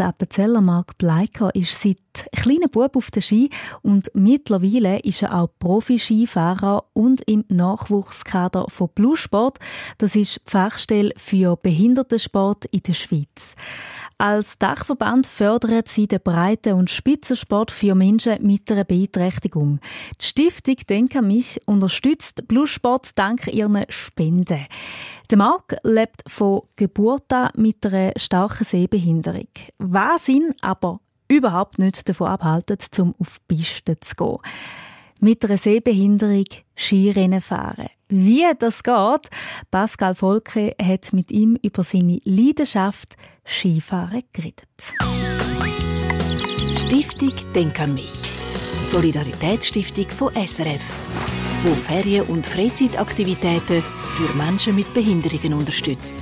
der Appenzeller Mark Bleiker ist seit kleiner Bub auf der Ski und mittlerweile ist er auch Profi-Skifahrer und im Nachwuchskader von Bluesport. Das ist die Fachstelle für Behindertensport in der Schweiz. Als Dachverband fördert sie den Breiten- und Spitzensport für Menschen mit einer Beeinträchtigung. Die Stiftung Denk an mich unterstützt Bluesport dank ihren Spenden. Der Marc lebt von Geburt an mit einer starken Sehbehinderung. Was ihn aber überhaupt nicht davon abhalten, zum auf die Piste zu gehen mit einer Sehbehinderung Skirennen fahren. Wie das geht, Pascal Volke hat mit ihm über seine Leidenschaft Skifahren geredet. Stiftung Denk an mich. Solidaritätsstiftung von SRF, wo Ferien- und Freizeitaktivitäten für Menschen mit Behinderungen unterstützt.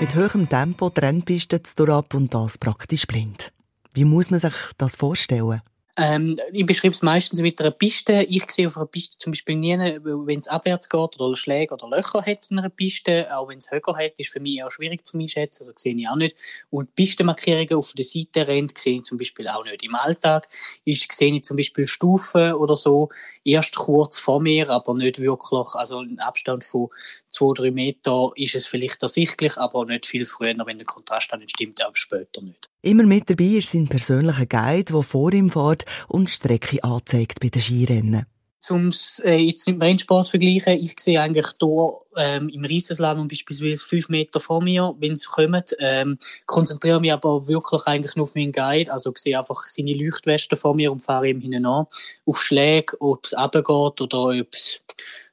Mit hohem Tempo die Rennpisten zu ab und das praktisch blind. Wie muss man sich das vorstellen? Ähm, ich beschreibe es meistens mit einer Piste. Ich sehe auf einer Piste zum Beispiel nie, wenn es abwärts geht oder Schläge oder Löcher hat in einer Piste. Auch wenn es Höcker hat, ist für mich eher schwierig zu einschätzen. Also sehe ich auch nicht. Und Pistenmarkierungen auf der Seite rennt, sehe ich zum Beispiel auch nicht. Im Alltag ist, sehe ich zum Beispiel Stufen oder so erst kurz vor mir, aber nicht wirklich. Also ein Abstand von zwei, drei Meter ist es vielleicht ersichtlich, aber nicht viel früher, wenn der Kontrast dann nicht stimmt, auch später nicht. Immer mit dabei ist sein persönlicher Guide, der vor ihm fährt und Strecke anzeigt bei den Skirennen. Um äh, jetzt mit Rennsport zu vergleichen, ich sehe eigentlich hier ähm, im Riesenslalom beispielsweise fünf Meter vor mir, wenn sie kommen. Ähm, konzentriere mich aber wirklich eigentlich nur auf meinen Guide. Also sehe einfach seine Leuchtweste vor mir und fahre ihm hinein an. Auf Schläge, ob es runtergeht oder ob es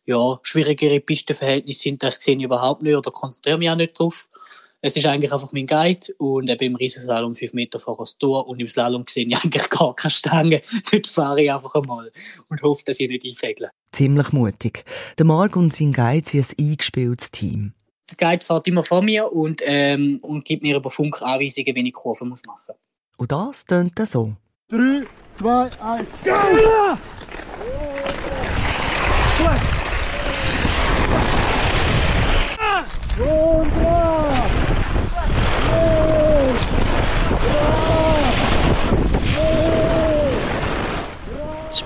ja, schwierigere Pistenverhältnisse sind, das sehe ich überhaupt nicht oder konzentriere mich auch nicht drauf. Es ist eigentlich einfach mein Guide und eben im Riesenslalom fünf Meter vor das Tor und im Slalom sehe ich eigentlich gar keine Stange. Dort fahre ich einfach einmal und hoffe, dass ich nicht einfägle. Ziemlich mutig. Der Marc und sein Guide sind ein eingespieltes Team. Der Guide fährt immer vor mir und, ähm, und gibt mir über Funk Anweisungen, wenn ich Kurven muss machen muss. Und das tönt so. 3, 2, 1, go! Ja!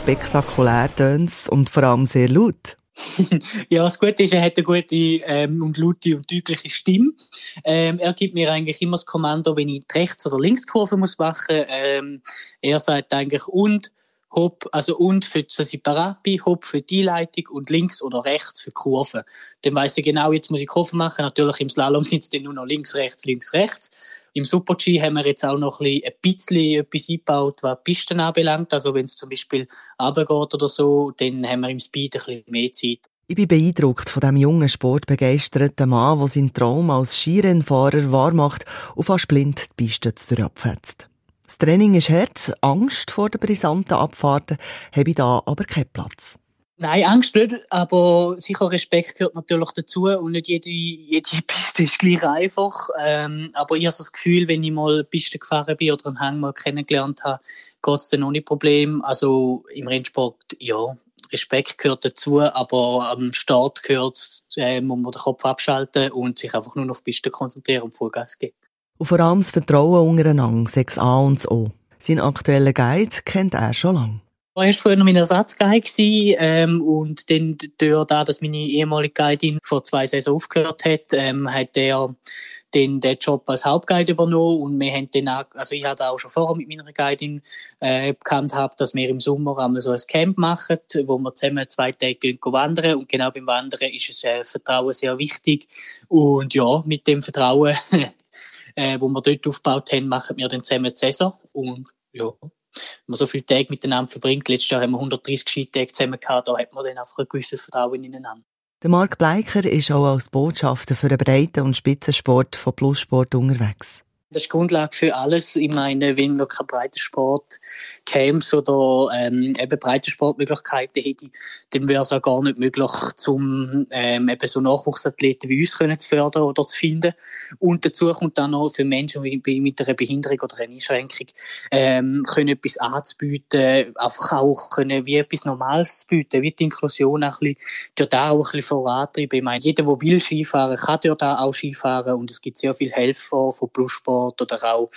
Spektakulär tönt's und vor allem sehr laut. ja, das Gute ist, er hat eine gute ähm, und laute und deutliche Stimme. Ähm, er gibt mir eigentlich immer das Kommando, wenn ich die Rechts- oder Linkskurve muss machen. Ähm, er sagt eigentlich und Hop, also und für parat bin, Hop für die Leitung und links oder rechts für Kurven. Dann weiss ich genau, jetzt muss ich Kurven machen. Natürlich im Slalom sitzt dann nur noch links, rechts, links, rechts. Im Super-G haben wir jetzt auch noch ein bisschen etwas eingebaut, was Pisten anbelangt. Also wenn es zum Beispiel runtergeht oder so, dann haben wir im Speed ein bisschen mehr Zeit. Ich bin beeindruckt von dem jungen, sportbegeisterten Mann, der seinen Traum als Skirennfahrer wahrmacht und fast blind die Piste abfetzt. Das Training ist hart, Angst vor den brisanten Abfahrten habe ich da aber keinen Platz. Nein, Angst nicht, aber sicher Respekt gehört natürlich dazu und nicht jede, jede Piste ist gleich einfach. Ähm, aber ich habe so das Gefühl, wenn ich mal Piste gefahren bin oder einen Hang mal kennengelernt habe, geht es dann ohne Problem. Also im Rennsport, ja, Respekt gehört dazu, aber am Start gehört, äh, muss man den Kopf abschalten und sich einfach nur auf die Piste konzentrieren und Vollgas geben. Und vor allem das Vertrauen untereinander, sechs A und das O. Sein aktueller Guide kennt er schon lange. Er war früher mein Ersatzguide ähm, und dann durch da, dass meine ehemalige Guidin vor zwei Saison aufgehört hat, ähm, hat er den, den Job als Hauptguide übernommen und wir haben dann auch, also ich hatte auch schon vorher mit meiner Guidin äh, bekannt gehabt, dass wir im Sommer einmal so ein Camp machen, wo wir zusammen zwei Tage gehen wandern und genau beim Wandern ist es äh, Vertrauen sehr wichtig und ja, mit dem Vertrauen äh, wo wir dort aufgebaut haben, machen wir dann zusammen Saison. Und ja, wenn man so viele Tage miteinander verbringt, letztes Jahr haben wir 130 Skitage zusammen gehabt, da hat man dann einfach ein gewisses Vertrauen ineinander. Der Marc Bleiker ist auch als Botschafter für den Breiten- und Spitzensport von Plussport unterwegs. Das ist Grundlage für alles. Ich meine, wenn wir keine Breitensport Camps oder ähm, eben Breitensportmöglichkeiten hätte, dann wäre es auch gar nicht möglich, zum ähm, eben so Nachwuchsathleten wie uns können zu fördern oder zu finden. Und dazu kommt dann noch für Menschen mit einer Behinderung oder einer Einschränkung ähm, können etwas anzubieten, einfach auch können wie etwas Normales bieten, wie die Inklusion auch ein bisschen, dort auch ein bisschen vorantreiben. Ich meine, jeder, der will Skifahren, kann dort auch Skifahren und es gibt sehr viele Helfer von Plussport Bluesport oder auch,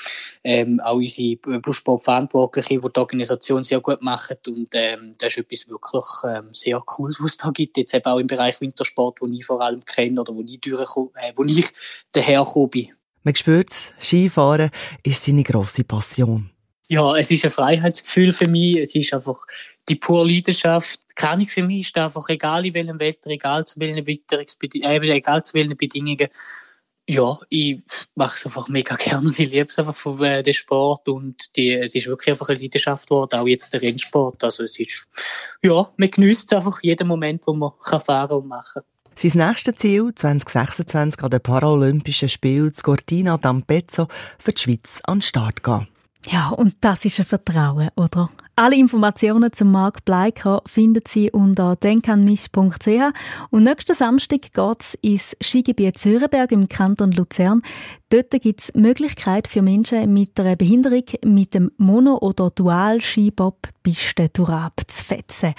ähm, auch unsere Bluesport-Verantwortliche, die die Organisation sehr gut machen und ähm, das ist etwas wirklich ähm, sehr Cooles, was es da gibt, jetzt eben auch im Bereich Wintersport, wo ich vor allem kenne oder wo ich, äh, wo ich dahergekommen bin. Man spürt es, Skifahren ist seine grosse Passion. Ja, es ist ein Freiheitsgefühl für mich. Es ist einfach die pure Leidenschaft. Kann ich für mich ist einfach egal in welchem Wetter, egal zu welchen äh, egal zu welchen Bedingungen. Ja, ich mache es einfach mega gerne ich liebe es einfach von äh, den Sport und die, es ist wirklich einfach eine Leidenschaft geworden, auch jetzt der Rennsport. Also es ist, ja, man genießt einfach jeden Moment, wo man kann fahren und machen. Sein nächstes Ziel 2026 an den Paralympischen Spielen zu Cortina d'Ampezzo für die Schweiz an den Start gehen. Ja, und das ist ein Vertrauen, oder? Alle Informationen zum Marc Bleiker finden Sie unter denkanmich.ch und nächsten Samstag geht's ins Skigebiet Zürenberg im Kanton Luzern. Dort gibt's Möglichkeit für Menschen mit einer Behinderung mit dem Mono- oder Dual-Skibob Piste zu fetzen.